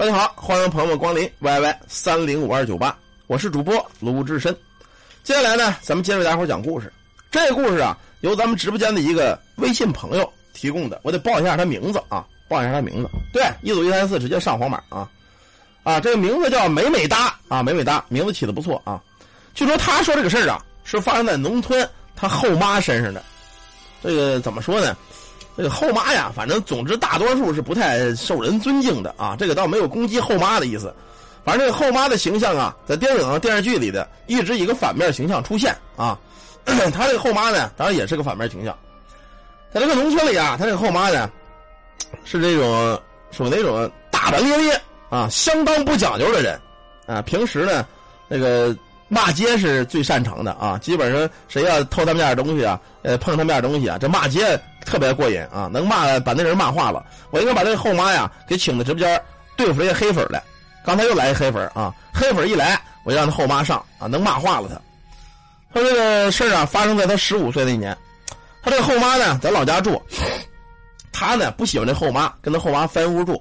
大家好，欢迎朋友们光临 YY 三零五二九八，我是主播卢志深。接下来呢，咱们接着给大伙讲故事。这个故事啊，由咱们直播间的一个微信朋友提供的，我得报一下他名字啊，报一下他名字。对，一组一三四直接上黄马啊啊，这个名字叫美美哒啊，美美哒，名字起的不错啊。据说他说这个事儿啊，是发生在农村他后妈身上的。这个怎么说呢？这个后妈呀，反正总之大多数是不太受人尊敬的啊。这个倒没有攻击后妈的意思，反正这个后妈的形象啊，在电影、电视剧里的一直以一个反面形象出现啊。他这个后妈呢，当然也是个反面形象。在这个农村里啊，他这个后妈呢，是这种属于那种大大咧咧啊，相当不讲究的人啊。平时呢，那个。骂街是最擅长的啊！基本上谁要偷他们家的东西啊，呃，碰他们家的东西啊，这骂街特别过瘾啊，能骂把那人骂化了。我应该把这个后妈呀给请到直播间对付这些黑粉来。刚才又来一黑粉啊，黑粉一来，我就让他后妈上啊，能骂化了他。他这个事儿啊，发生在他十五岁那年。他这个后妈呢，在老家住，他呢不喜欢这后妈，跟他后妈分屋住。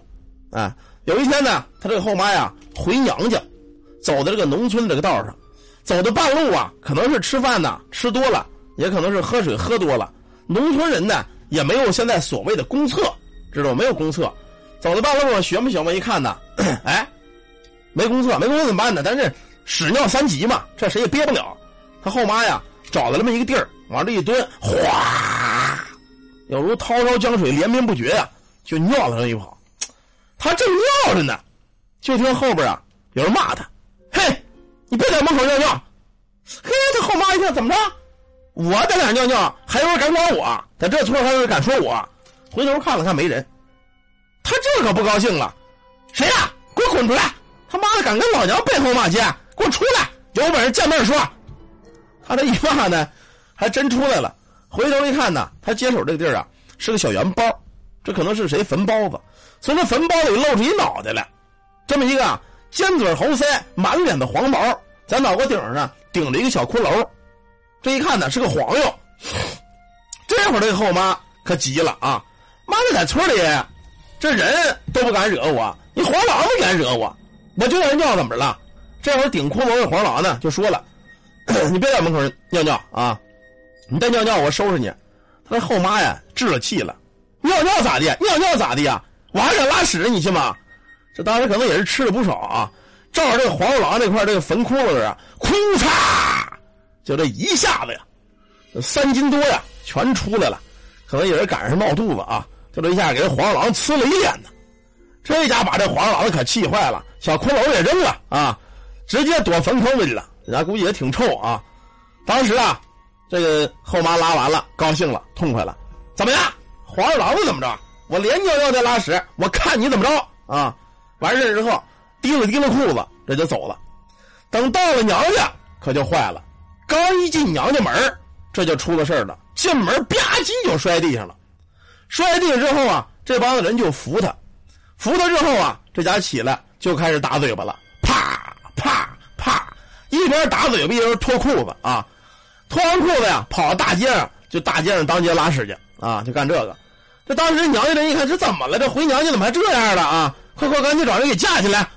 啊，有一天呢，他这个后妈呀回娘家，走在这个农村这个道上。走的半路啊，可能是吃饭呢吃多了，也可能是喝水喝多了。农村人呢也没有现在所谓的公厕，知道没有公厕。走到半路上，学不学嘛？一看呢，哎，没公厕，没公厕怎么办呢？但是屎尿三急嘛，这谁也憋不了。他后妈呀找了那么一个地儿，往这一蹲，哗，有如滔滔江水连绵不绝呀，就尿了上一泡。他正尿着呢，就听后边啊有人骂他，嘿。你别在门口尿尿，嘿，他后妈一看怎么着？我在哪尿尿？还有人敢管我？在这村还有人敢说我？回头看了看没人，他这可不高兴了。谁呀？给我滚出来！他妈的敢跟老娘背后骂街，给我出来！有本事见面说。他这一骂呢，还真出来了。回头一看呢，他接手这个地儿啊，是个小圆包，这可能是谁坟包子？从这坟包里露出一脑袋来，这么一个。尖嘴猴腮，满脸的黄毛，在脑瓜顶上顶着一个小骷髅，这一看呢是个黄油。这会儿这个后妈可急了啊！妈的，在村里这人都不敢惹我，你黄狼都敢惹我，我就要尿怎么了？这会儿顶骷髅的黄狼呢就说了：“ 你别在门口尿尿啊！你再尿尿我收拾你。”他的后妈呀置了气了：“尿尿咋的？尿尿咋的呀？我还敢拉屎，你信吗？”这当时可能也是吃了不少啊，照着这个黄鼠狼这块这个坟窟窿啊，哭嚓，就这一下子呀，三斤多呀，全出来了，可能也是赶上闹肚子啊，就这一下给这黄鼠狼呲了一脸呢。这家把这黄鼠狼可气坏了，小骷髅也扔了啊，直接躲坟坑里了。人家估计也挺臭啊。当时啊，这个后妈拉完了，高兴了，痛快了，怎么样？黄鼠狼怎么着？我连尿尿带拉屎，我看你怎么着啊？完事之后，提了提了裤子，这就走了。等到了娘家，可就坏了。刚一进娘家门这就出了事了。进门吧唧就摔地上了。摔地上之后啊，这帮子人就扶他，扶他之后啊，这家起来就开始打嘴巴了，啪啪啪，一边打嘴巴一边脱裤子啊。脱完裤子呀，跑到大街上，就大街上当街拉屎去啊，就干这个。这当时娘家人一看，这怎么了？这回娘家怎么还这样了啊？快快，赶紧找人给架起来，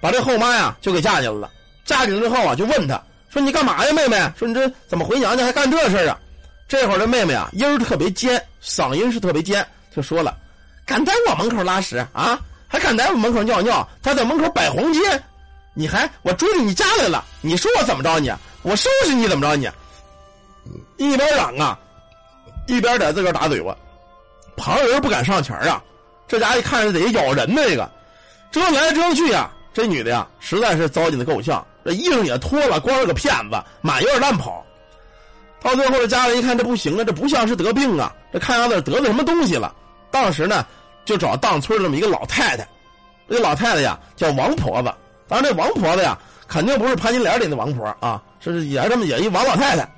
把这后妈呀就给架起来了。架起来之后啊，就问他说：“你干嘛呀，妹妹？说你这怎么回娘家还干这事啊？”这会儿这妹妹啊，音儿特别尖，嗓音是特别尖，就说了：“敢在我门口拉屎啊？还敢在我门口尿尿？他在门口摆红街，你还我追到你家来了？你说我怎么着你？我收拾你怎么着你？”一边嚷啊，一边在自个打嘴巴，旁人不敢上前啊。这家一看是得咬人那个。折腾来折腾去呀，这女的呀，实在是糟践的够呛，这衣裳也脱了，光是个骗子，满院乱跑。到最后，这家人一看这不行啊，这不像是得病啊，这看样子得了什么东西了。当时呢，就找当村这么一个老太太，这个老太太呀叫王婆子。当然，这王婆子呀，肯定不是潘金莲里的王婆啊，是也是这么也一王老太太，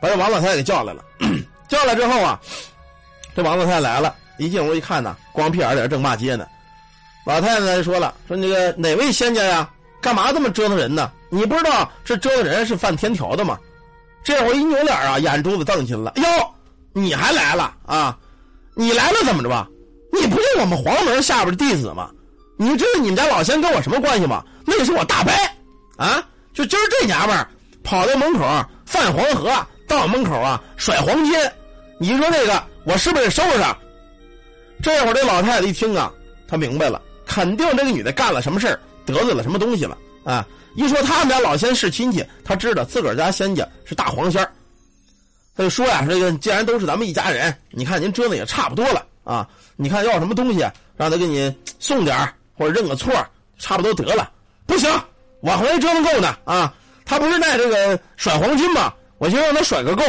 把这王老太太给叫来了。叫来之后啊，这王老太太来了，一进屋一看呢，光屁眼在这正骂街呢。老太太就说了：“说那个哪位仙家呀？干嘛这么折腾人呢？你不知道这折腾人是犯天条的吗？”这会儿一扭脸啊，眼珠子瞪起来了：“哟，你还来了啊？你来了怎么着吧？你不是我们黄门下边的弟子吗？你知道你们家老仙跟我什么关系吗？那是我大伯啊！就今儿这娘们儿跑到门口泛黄河，到我门口啊甩黄金，你说这个我是不是得收拾他？这会儿这老太太一听啊，她明白了，肯定这个女的干了什么事得罪了什么东西了啊！一说他们家老仙是亲戚，他知道自个儿家仙家是大黄仙他就说呀：“这个既然都是咱们一家人，你看您折腾也差不多了啊！你看要什么东西，让他给你送点或者认个错，差不多得了。不行，我还没折腾够呢啊！他不是在这个甩黄金吗？我先让他甩个够。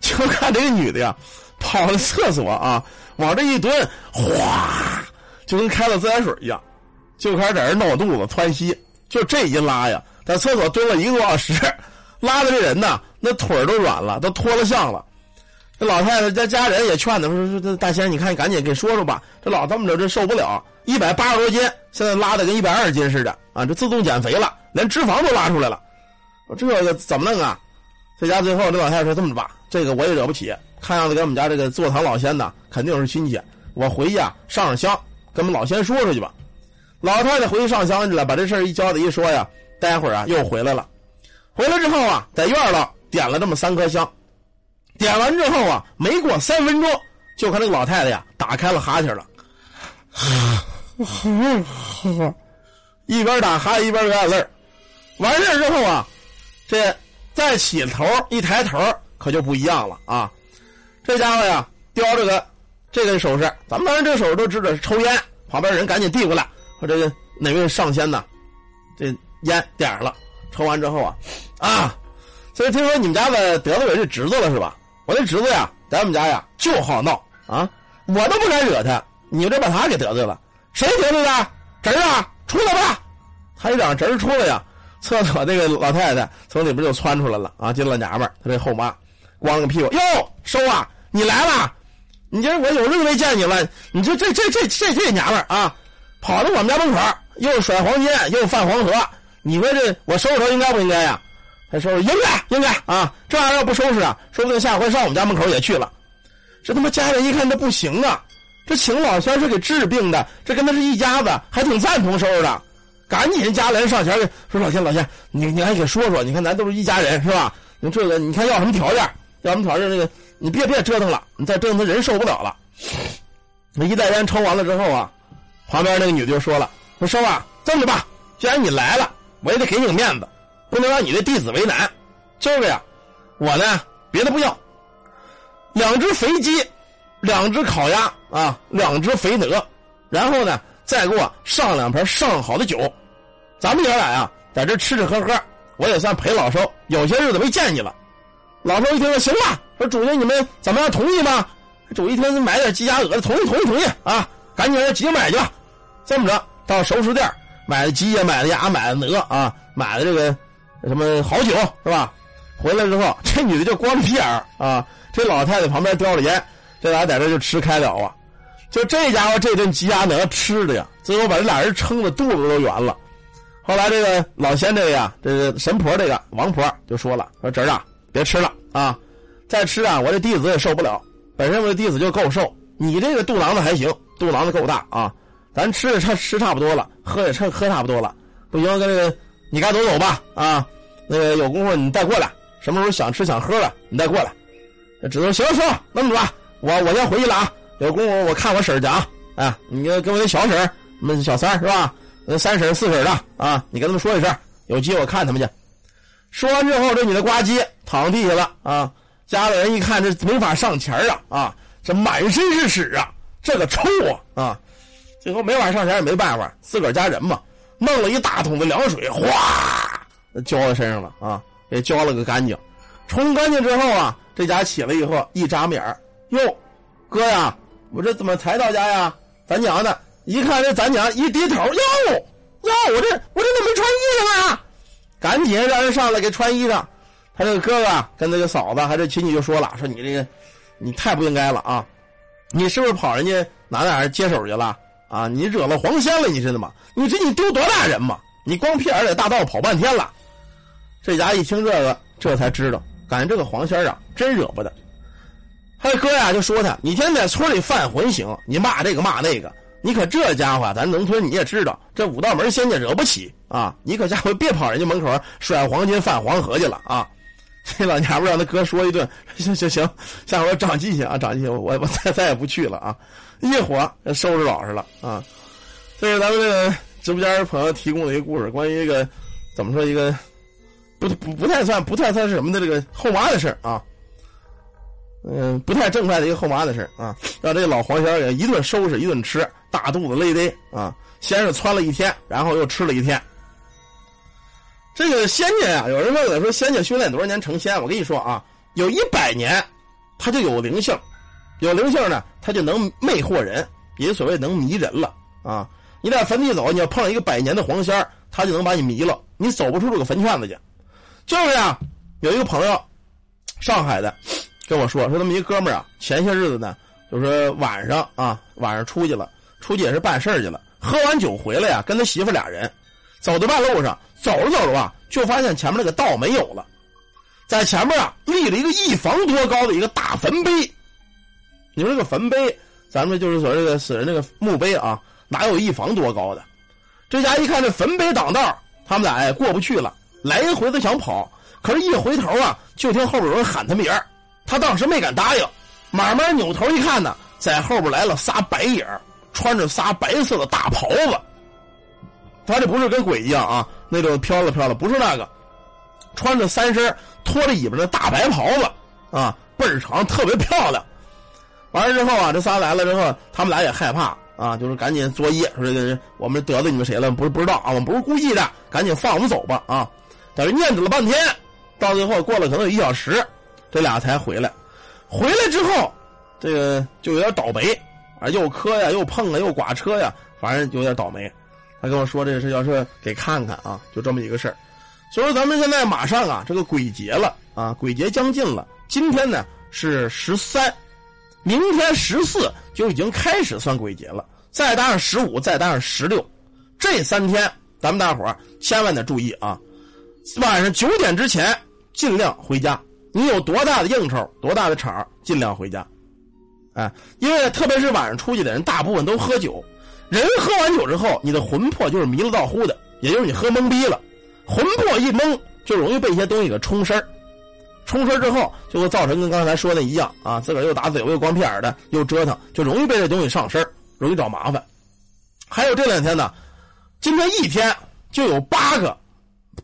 就看这个女的呀，跑到厕所啊，往这一蹲，哗，就跟开了自来水一样，就开始在这闹肚子窜稀。就这一拉呀，在厕所蹲了一个多小时，拉的这人呐。”那腿都软了，都脱了相了。这老太太家家人也劝他说：“说大仙，你看赶紧给说说吧。这老这么着，这受不了，一百八十多斤，现在拉的跟一百二十斤似的啊！这自动减肥了，连脂肪都拉出来了。这个怎么弄啊？这家最后这老太太说：这么着吧，这个我也惹不起。看样子跟我们家这个坐堂老仙呐，肯定是亲戚。我回去啊，上上香，跟我们老仙说说去吧。老太太回去上香去了，把这事一交代一说呀，待会儿啊又回来了。回来之后啊，在院了。点了这么三颗香，点完之后啊，没过三分钟，就看那个老太太呀打开了哈欠了，一边打哈欠一边流眼泪完事之后啊，这再起头一抬头可就不一样了啊！这家伙呀叼着个这个手势，咱们当然这手势都知道是抽烟，旁边人赶紧递过来，说这个哪位上仙呐？这烟点上了，抽完之后啊，啊！所以听说你们家的得罪我这侄子了是吧？我这侄子呀，在我们家呀就好闹啊，我都不敢惹他，你这把他给得罪了，谁得罪的？侄儿啊，出来吧！他一嚷侄儿出来呀，厕所那个老太太从里边就窜出来了啊，进了娘们儿，他这后妈，光个屁股哟，收啊，你来了，你今儿我有日子没见你了，你这这这这这这娘们儿啊，跑到我们家门口又甩黄金又泛黄河，你说这我收拾他应该不应该呀？他说：“应该应该啊，这玩意儿要不收拾啊，说不定下回上我们家门口也去了。这他妈家人一看这不行啊，这请老仙是给治病的，这跟他是一家子，还挺赞同收拾的。赶紧家人上前说：老仙老仙，你你还给说说，你看咱都是一家人是吧？你这个你看要什么条件？要什么条件？那个你别别折腾了，你再折腾他人受不了了。那一袋烟抽完了之后啊，旁边那个女的就说了：说收啊，这么着吧，既然你来了，我也得给你个面子。”不能让你的弟子为难，这个呀，我呢别的不要，两只肥鸡，两只烤鸭啊，两只肥鹅，然后呢再给我上两盆上好的酒，咱们爷俩呀在这吃吃喝喝，我也算陪老寿，有些日子没见你了。老寿一听说行吧，说主人你们怎么样同意吗？主一听买点鸡鸭鹅的，同意同意同意啊，赶紧急着买去吧。这么着到熟食店买的鸡呀，买的鸭，买的鹅啊，买的这个。什么好酒是吧？回来之后，这女的就光屁眼啊！这老太太旁边叼着烟，这俩在这就吃开了啊！就这家伙这顿鸡鸭鹅吃的呀，最后把这俩人撑的肚子都圆了。后来这个老仙这个呀，这个神婆这个王婆就说了：“说侄儿啊，别吃了啊！再吃啊，我这弟子也受不了。本身我这弟子就够瘦，你这个肚囊子还行，肚囊子够大啊！咱吃的差吃差不多了，喝也差喝差不多了，不行，跟这个。”你该走走吧，啊，那个有功夫你再过来，什么时候想吃想喝的你再过来。只能行行，那么着吧，我我先回去了啊。有功夫我看我婶儿讲，哎，你跟我那小婶儿，那小三是吧？那三婶四婶的啊，你跟他们说一声，有机会我看他们去。说完之后，这女的呱唧躺地下了啊。家里人一看这没法上前啊啊，这满身是屎啊，这个臭啊啊！最后没法上前也没办法，自个儿家人嘛。弄了一大桶的凉水，哗，浇在身上了啊！给浇了个干净，冲干净之后啊，这家起来以后一眨眼哟，哥呀，我这怎么才到家呀？咱娘呢？一看这咱娘一低头，哟哟，我这我这怎么没穿衣裳啊？赶紧让人上来给穿衣裳。他这个哥哥跟那个嫂子还是亲戚就说了，说你这个你太不应该了啊！你是不是跑人家哪哪接手去了？啊！你惹了黄仙了，你知道吗？你这你丢多大人嘛？你光屁眼在大道跑半天了。这家一听这个，这才知道，感觉这个黄仙啊，真惹不得。他哥呀就说他，你天天在村里犯浑行，你骂这个骂那个，你可这家伙，咱农村你也知道，这五道门仙家惹不起啊！你可家伙别跑人家门口甩黄金犯黄河去了啊！这老娘们让他哥说一顿，行行行，下回我长记性啊，长记性，我我再再也不去了啊！一伙收拾老实了啊！这是咱们这个直播间朋友提供的一个故事，关于一个怎么说一个不不不太算不太算是什么的这个后妈的事啊。嗯，不太正派的一个后妈的事啊，让这个老黄仙给一顿收拾，一顿吃，大肚子累得啊，先是窜了一天，然后又吃了一天。这个仙家呀，有人问了说，仙家修炼多少年成仙？我跟你说啊，有一百年，他就有灵性，有灵性呢，他就能魅惑人，也所谓能迷人了啊。你在坟地走，你要碰上一个百年的黄仙他就能把你迷了，你走不出这个坟圈子去。就是呀，有一个朋友，上海的。跟我说说，他们一哥们儿啊，前些日子呢，就是晚上啊，晚上出去了，出去也是办事去了，喝完酒回来呀，跟他媳妇俩人，走到半路上，走着走着啊，就发现前面那个道没有了，在前面啊立了一个一房多高的一个大坟碑。你说这个坟碑，咱们就是说这个死人那个墓碑啊，哪有一房多高的？这家一看这坟碑挡道，他们俩也过不去了，来回的想跑，可是一回头啊，就听后边有人喊他名儿。他当时没敢答应，慢慢扭头一看呢，在后边来了仨白影穿着仨白色的大袍子。他这不是跟鬼一样啊，那种飘了飘了，不是那个，穿着三身拖着尾巴的大白袍子啊，倍儿长，特别漂亮。完了之后啊，这仨来了之后，他们俩也害怕啊，就是赶紧作揖，说这个我们得罪你们谁了？不是不知道啊，我们不是故意的，赶紧放我们走吧啊！在这念叨了半天，到最后过了可能有一小时。这俩才回来，回来之后，这个就有点倒霉啊，又磕呀，又碰啊，又剐车呀，反正有点倒霉。跟我说这个事，要是给看看啊，就这么一个事儿。所以说，咱们现在马上啊，这个鬼节了啊，鬼节将近了。今天呢是十三，明天十四就已经开始算鬼节了，再搭上十五，再搭上十六，这三天咱们大伙儿千万得注意啊，晚上九点之前尽量回家。你有多大的应酬，多大的场，尽量回家，哎，因为特别是晚上出去的人，大部分都喝酒。人喝完酒之后，你的魂魄就是迷了道乎的，也就是你喝懵逼了，魂魄一懵，就容易被一些东西给冲身冲身之后，就会造成跟刚才说的一样啊，自个儿又打嘴又光屁眼的，又折腾，就容易被这东西上身容易找麻烦。还有这两天呢，今天一天就有八个，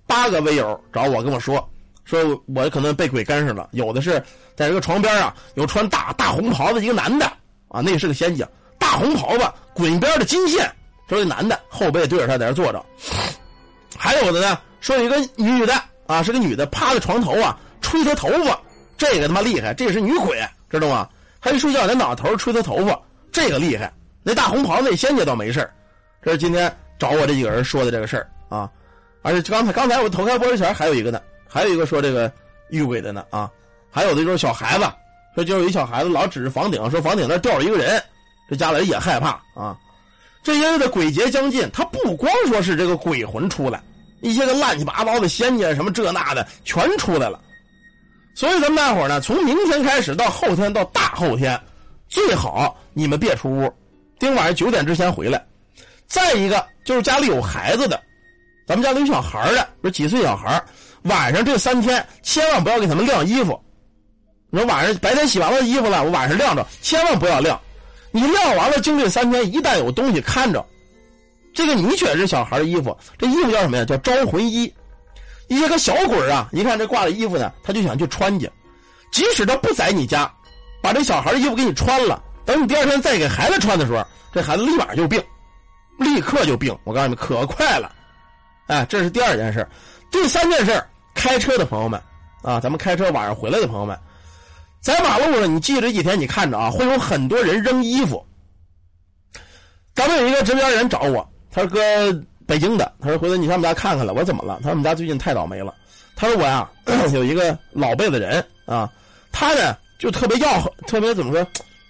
八个微友找我跟我说。说我可能被鬼跟上了，有的是在这个床边啊，有穿大大红袍子一个男的啊，那是个仙家，大红袍子，滚边的金线，说这男的后背对着他在那坐着，还有的呢，说一个女的啊，是个女的趴在床头啊，吹他头发，这个他妈厉害，这个是女鬼，知道吗？还一睡觉在脑头吹他头发，这个厉害。那大红袍子那仙家倒没事这是今天找我这几个人说的这个事儿啊，而且刚才刚才我投开玻璃前还有一个呢。还有一个说这个遇鬼的呢啊，还有的就是小孩子，说就是一小孩子老指着房顶，说房顶那掉了一个人，这家人也害怕啊。这些日的鬼节将近，他不光说是这个鬼魂出来，一些个乱七八糟的仙家什么这那的全出来了。所以咱们大伙呢，从明天开始到后天到大后天，最好你们别出屋，今晚上九点之前回来。再一个就是家里有孩子的，咱们家里有小孩的，不是几岁小孩晚上这三天千万不要给他们晾衣服。你说晚上白天洗完了衣服了，我晚上晾着，千万不要晾。你晾完了，经这三天，一旦有东西看着，这个你选这小孩的衣服，这衣服叫什么呀？叫招魂衣。一些个小鬼啊，一看这挂的衣服呢，他就想去穿去。即使他不在你家，把这小孩的衣服给你穿了，等你第二天再给孩子穿的时候，这孩子立马就病，立刻就病。我告诉你们，可快了。哎，这是第二件事。第三件事开车的朋友们，啊，咱们开车晚上回来的朋友们，在马路上，你记这几天，你看着啊，会有很多人扔衣服。咱们有一个直播间人找我，他说哥，北京的，他说回头你上我们家看看了。我怎么了？他说我们家最近太倒霉了。他说我呀，有一个老辈的人啊，他呢就特别要，特别怎么说，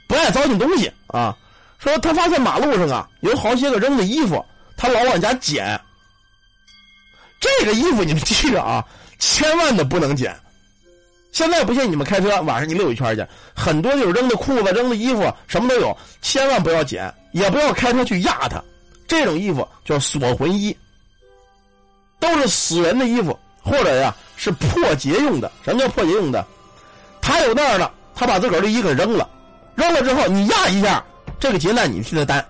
不爱糟践东西啊。说他发现马路上啊有好些个扔的衣服，他老往家捡。这个衣服你们记着啊，千万的不能捡，现在不信你们开车晚上你溜一圈去，很多就是扔的裤子、扔的衣服什么都有，千万不要捡，也不要开车去压它。这种衣服叫锁魂衣，都是死人的衣服，或者呀是破劫用的。什么叫破劫用的？他有那儿了，他把自个儿的衣给扔了，扔了之后你压一下，这个劫难你替他担，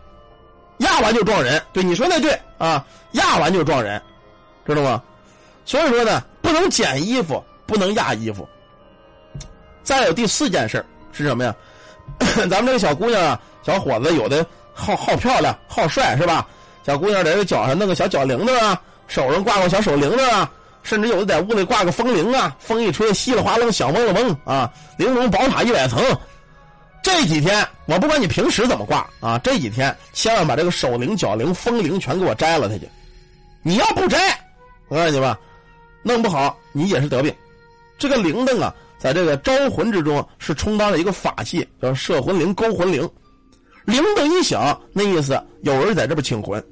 压完就撞人。对，你说那对啊，压完就撞人，知道吗？所以说呢，不能捡衣服，不能压衣服。再有第四件事是什么呀？咱们这个小姑娘啊，小伙子有的好好漂亮、好帅是吧？小姑娘在这脚上弄个小脚铃子啊，手上挂个小手铃子啊，甚至有的在屋里挂个风铃啊，风一吹稀里哗啦响嗡了嗡啊，玲珑宝塔一百层。这几天我不管你平时怎么挂啊，这几天千万把这个手铃、脚铃、风铃全给我摘了它去。你要不摘，我告诉你吧，弄不好你也是得病。这个铃铛啊。在这个招魂之中，是充当了一个法器，叫摄魂铃、勾魂铃。铃铛一响，那意思有人在这边请魂。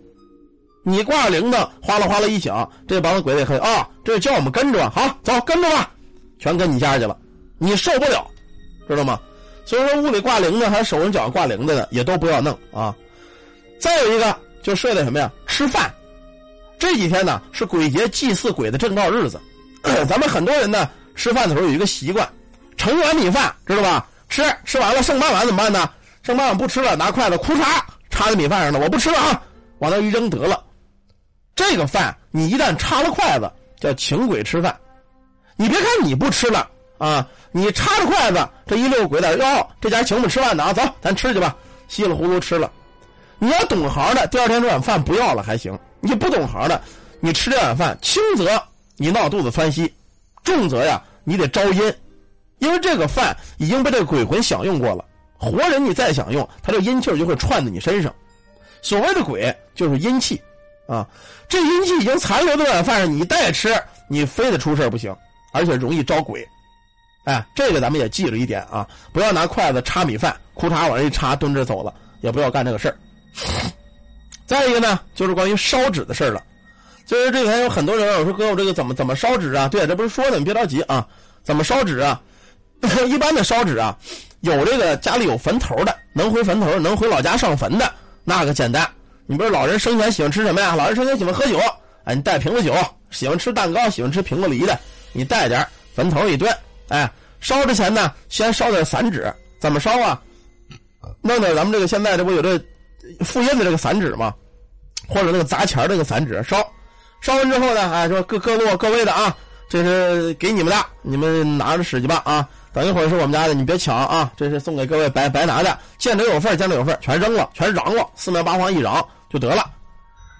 你挂铃铛，哗啦哗啦一响，这帮子鬼子很啊，这叫我们跟着，好走，跟着吧，全跟你家去了，你受不了，知道吗？所以说屋里挂铃铛，还是手上脚上挂铃铛的，也都不要弄啊。再有一个，就设的什么呀？吃饭。这几天呢，是鬼节祭祀鬼的正道日子，咱们很多人呢。吃饭的时候有一个习惯，盛一碗米饭，知道吧？吃吃完了剩半碗怎么办呢？剩半碗不吃了，拿筷子库嚓插在米饭上了，我不吃了啊，往那一扔得了。这个饭你一旦插了筷子，叫请鬼吃饭。你别看你不吃了啊，你插着筷子，这一溜鬼子哟，这家请我们吃饭的啊，走，咱吃去吧。稀里糊涂吃了。你要懂行的，第二天这碗饭不要了还行；你不懂行的，你吃这碗饭，轻则你闹肚子窜稀，重则呀。你得招阴，因为这个饭已经被这个鬼魂享用过了。活人你再享用，他这阴气就会串在你身上。所谓的鬼就是阴气，啊，这阴气已经残留在碗饭上，你再吃，你非得出事不行，而且容易招鬼。哎，这个咱们也记着一点啊，不要拿筷子插米饭，裤衩往这一插，蹲着走了，也不要干这个事儿。再一个呢，就是关于烧纸的事了。就是这天有很多人我说哥我这个怎么怎么烧纸啊？对，这不是说的，你别着急啊。怎么烧纸啊？一般的烧纸啊，有这个家里有坟头的，能回坟头，能回老家上坟的，那个简单。你不是老人生前喜欢吃什么呀？老人生前喜欢喝酒，哎，你带瓶子酒；喜欢吃蛋糕，喜欢吃苹果梨的，你带点坟头一堆。哎，烧之前呢，先烧点散纸。怎么烧啊？弄点咱们这个现在这不有这复印的这个散纸吗？或者那个砸钱这个散纸烧。烧完之后呢，哎，说各各路各位的啊，这是给你们的，你们拿着使去吧啊！等一会儿是我们家的，你别抢啊！这是送给各位白白拿的，见者有份，见者有份，全扔了，全嚷了，四面八方一嚷就得了。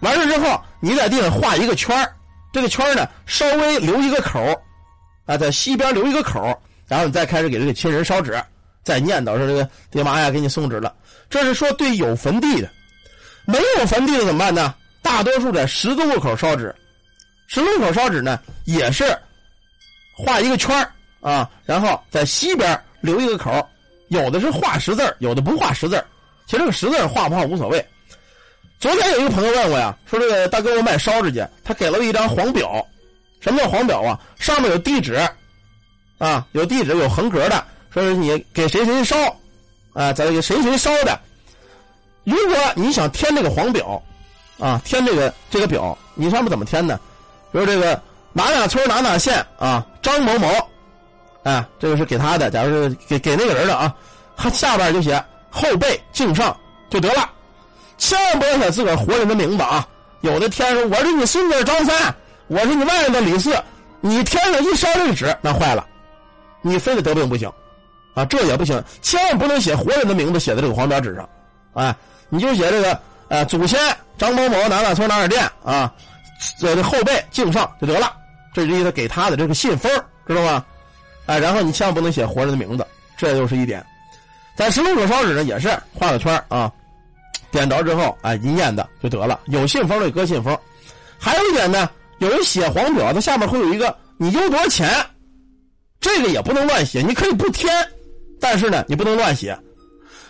完事之后，你在地上画一个圈这个圈呢稍微留一个口啊，在西边留一个口然后你再开始给这个亲人烧纸，再念叨说这个爹妈呀给你送纸了。这是说对有坟地的，没有坟地的怎么办呢？大多数在十字路口烧纸，十字路口烧纸呢，也是画一个圈啊，然后在西边留一个口有的是画十字有的不画十字其实这个十字画不画无所谓。昨天有一个朋友问我呀，说这个大哥我买烧纸去，他给了我一张黄表，什么叫黄表啊？上面有地址，啊，有地址有横格的，说是你给谁谁烧，啊，再给谁谁烧的。如果你想填这个黄表。啊，填这个这个表，你上面怎么填呢？比如这个哪哪村哪哪县啊，张某某，哎，这个是给他的，假如是给给那个人的啊，他下边就写后背敬上就得了，千万不要写自个儿活人的名字啊！有的填说我是你孙子张三，我是你外甥的李四，你填上一烧这个纸，那坏了，你非得得病不行，啊，这也不行，千万不能写活人的名字写在这个黄表纸上，哎，你就写这个呃祖先。张某某哪哪村哪哪店啊？这这后背敬上就得了，这是他给他的这个信封，知道吗？哎，然后你千万不能写活人的名字，这就是一点。在石龙口烧纸呢，也是画个圈啊，点着之后，哎，一念的就得了。有信封的搁信封。还有一点呢，有人写黄表，它下面会有一个你邮多少钱，这个也不能乱写。你可以不填，但是呢，你不能乱写。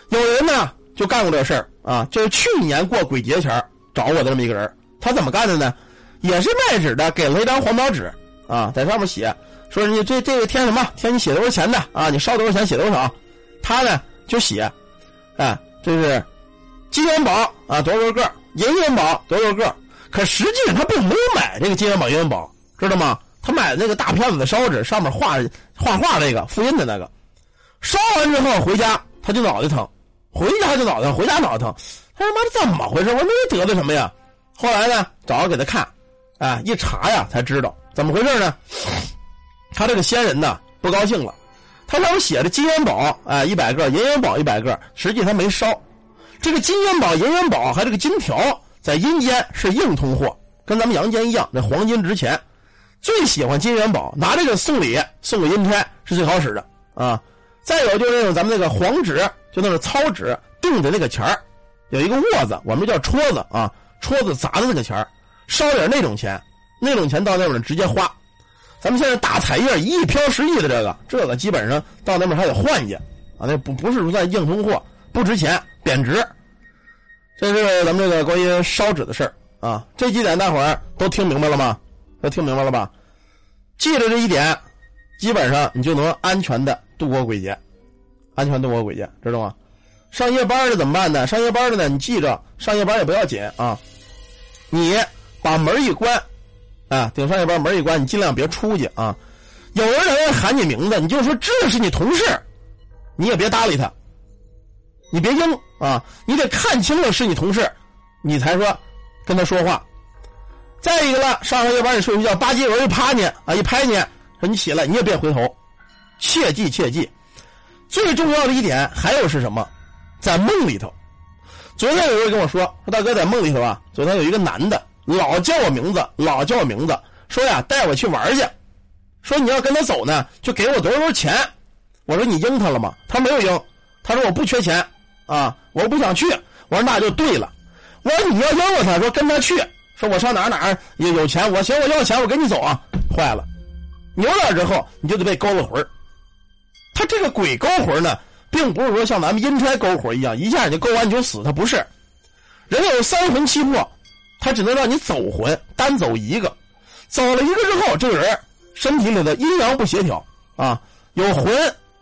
有人呢就干过这事儿啊，就是去年过鬼节前找我的这么一个人，他怎么干的呢？也是卖纸的，给了一张黄表纸，啊，在上面写说你这这个填什么？填你写多少钱的啊？你烧多少钱写多少？他呢就写，哎，这是金元宝啊，多少个？银元宝多少个？可实际上他并没有买这个金元宝、银元宝，知道吗？他买的那个大片子的烧纸，上面画画画那个复印的那个。烧完之后回家，他就脑袋疼，回家就脑袋，回家脑袋疼。他说：“妈的，怎么回事？我没得的什么呀？”后来呢，找给他看，哎，一查呀，才知道怎么回事呢？他这个仙人呢，不高兴了。他上面写着金元宝，哎，一百个；银元宝一百个。实际他没烧。这个金元宝、银元宝还这个金条，在阴间是硬通货，跟咱们阳间一样，那黄金值钱。最喜欢金元宝，拿这个送礼，送给阴差是最好使的啊。再有就是那种咱们那个黄纸，就那种糙纸定的那个钱儿，有一个窝子，我们叫戳子啊，戳子砸的那个钱儿，烧点那种钱，那种钱到那边直接花。咱们现在大彩页一亿飘十亿的这个，这个基本上到那边还得换去啊，那不不是说在硬通货，不值钱，贬值。这是咱们这个关于烧纸的事儿啊，这几点大伙儿都听明白了吗？都听明白了吧？记着这一点，基本上你就能安全的。度过鬼节，安全度过鬼节，知道吗？上夜班的怎么办呢？上夜班的呢？你记着，上夜班也不要紧啊。你把门一关，啊，顶上夜班门一关，你尽量别出去啊。有人来喊你名字，你就说这是你同事，你也别搭理他，你别应啊，你得看清了是你同事，你才说跟他说话。再一个了，上上夜班你睡睡觉，吧唧有人一趴你啊，一拍你说你起来，你也别回头。切记切记，最重要的一点还有是什么？在梦里头。昨天有人跟我说：“说大哥在梦里头啊，昨天有一个男的老叫我名字，老叫我名字，说呀带我去玩去，说你要跟他走呢，就给我多少多少钱。”我说：“你应他了吗？”他没有应，他说：“我不缺钱啊，我不想去。”我说：“那就对了。”我说：“你要应了他，说跟他去，说我上哪哪也有钱，我行，我要钱，我跟你走啊。”坏了，扭脸之后你就得被勾了魂儿。他这个鬼勾魂呢，并不是说像咱们阴差勾魂一样，一下你就勾完你就死。他不是，人有三魂七魄，他只能让你走魂，单走一个。走了一个之后，这个人身体里的阴阳不协调啊，有魂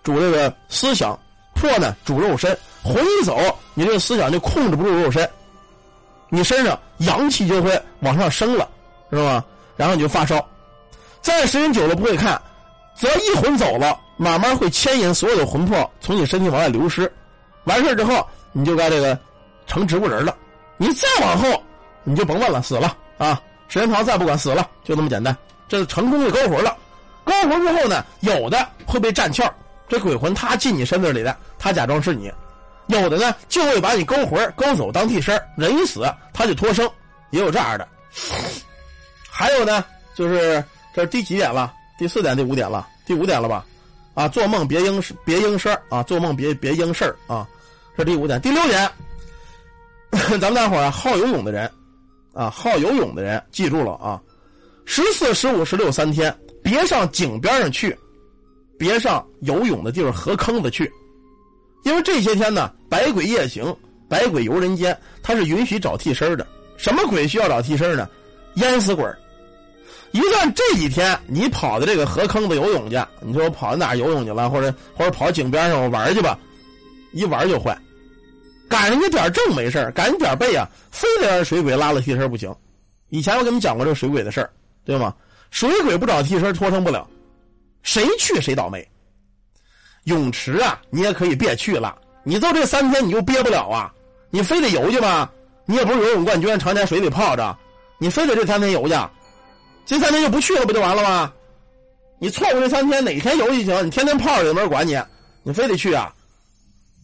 主这个思想，魄呢主肉身。魂一走，你这个思想就控制不住肉身，你身上阳气就会往上升了，知道吗？然后你就发烧，再时间久了不会看，只要一魂走了。慢慢会牵引所有的魂魄从你身体往外流失，完事之后你就该这个成植物人了。你再往后你就甭问了，死了啊！时间长再不管死了，就这么简单。这是成功的勾魂了。勾魂之后呢，有的会被占窍，这鬼魂他进你身子里的，他假装是你；有的呢就会把你勾魂勾走当替身，人一死他就脱生，也有这样的。还有呢，就是这是第几点了？第四点、第五点了？第五点了吧？啊，做梦别应别应声啊，做梦别别应事儿啊，这第五点。第六点，咱们大伙儿好游泳的人，啊，好游泳的人记住了啊，十四、十五、十六三天，别上井边上去，别上游泳的地方河坑子去，因为这些天呢，百鬼夜行，百鬼游人间，他是允许找替身的。什么鬼需要找替身呢？淹死鬼一旦这几天你跑到这个河坑子游泳去，你说我跑到哪游泳去了，或者或者跑井边上我玩去吧，一玩就坏。赶上你点正没事赶上点背啊，非得让水鬼拉了替身不行。以前我跟你们讲过这个水鬼的事儿，对吗？水鬼不找替身脱生不了，谁去谁倒霉。泳池啊，你也可以别去了，你就这三天你就憋不了啊，你非得游去吧？你也不是游泳冠军，常年水里泡着，你非得这三天游去？这三天就不去了，不就完了吗？你错过这三天，哪天游就行。你天天泡着也没人管你，你非得去啊？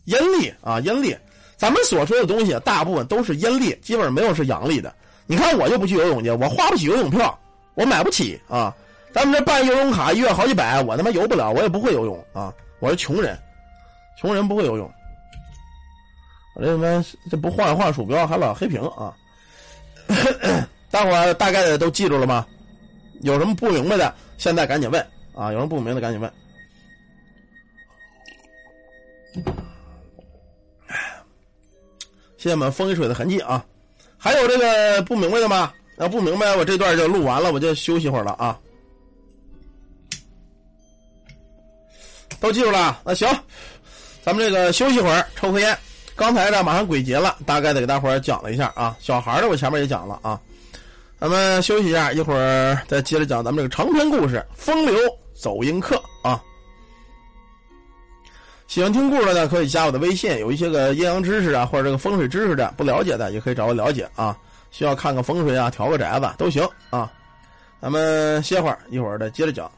阴历啊，阴历，咱们所说的东西大部分都是阴历，基本上没有是阳历的。你看我就不去游泳去，我花不起游泳票，我买不起啊。咱们这办游泳卡一月好几百，我他妈游不了，我也不会游泳啊。我是穷人，穷人不会游泳。我这他妈这不换换鼠标还老黑屏啊？大伙大概的都记住了吗？有什么不明白的，现在赶紧问啊！有什么不明白的，赶紧问。谢谢我们风一水的痕迹啊！还有这个不明白的吗？要不明白，我这段就录完了，我就休息会儿了啊。都记住了。那行，咱们这个休息会儿，抽颗烟。刚才呢，马上鬼节了，大概的给大伙儿讲了一下啊。小孩的我前面也讲了啊。咱们休息一下，一会儿再接着讲咱们这个长篇故事《风流走音客》啊。喜欢听故事的，可以加我的微信。有一些个阴阳知识啊，或者这个风水知识的不了解的，也可以找我了解啊。需要看个风水啊，调个宅子都行啊。咱们歇会儿，一会儿再接着讲。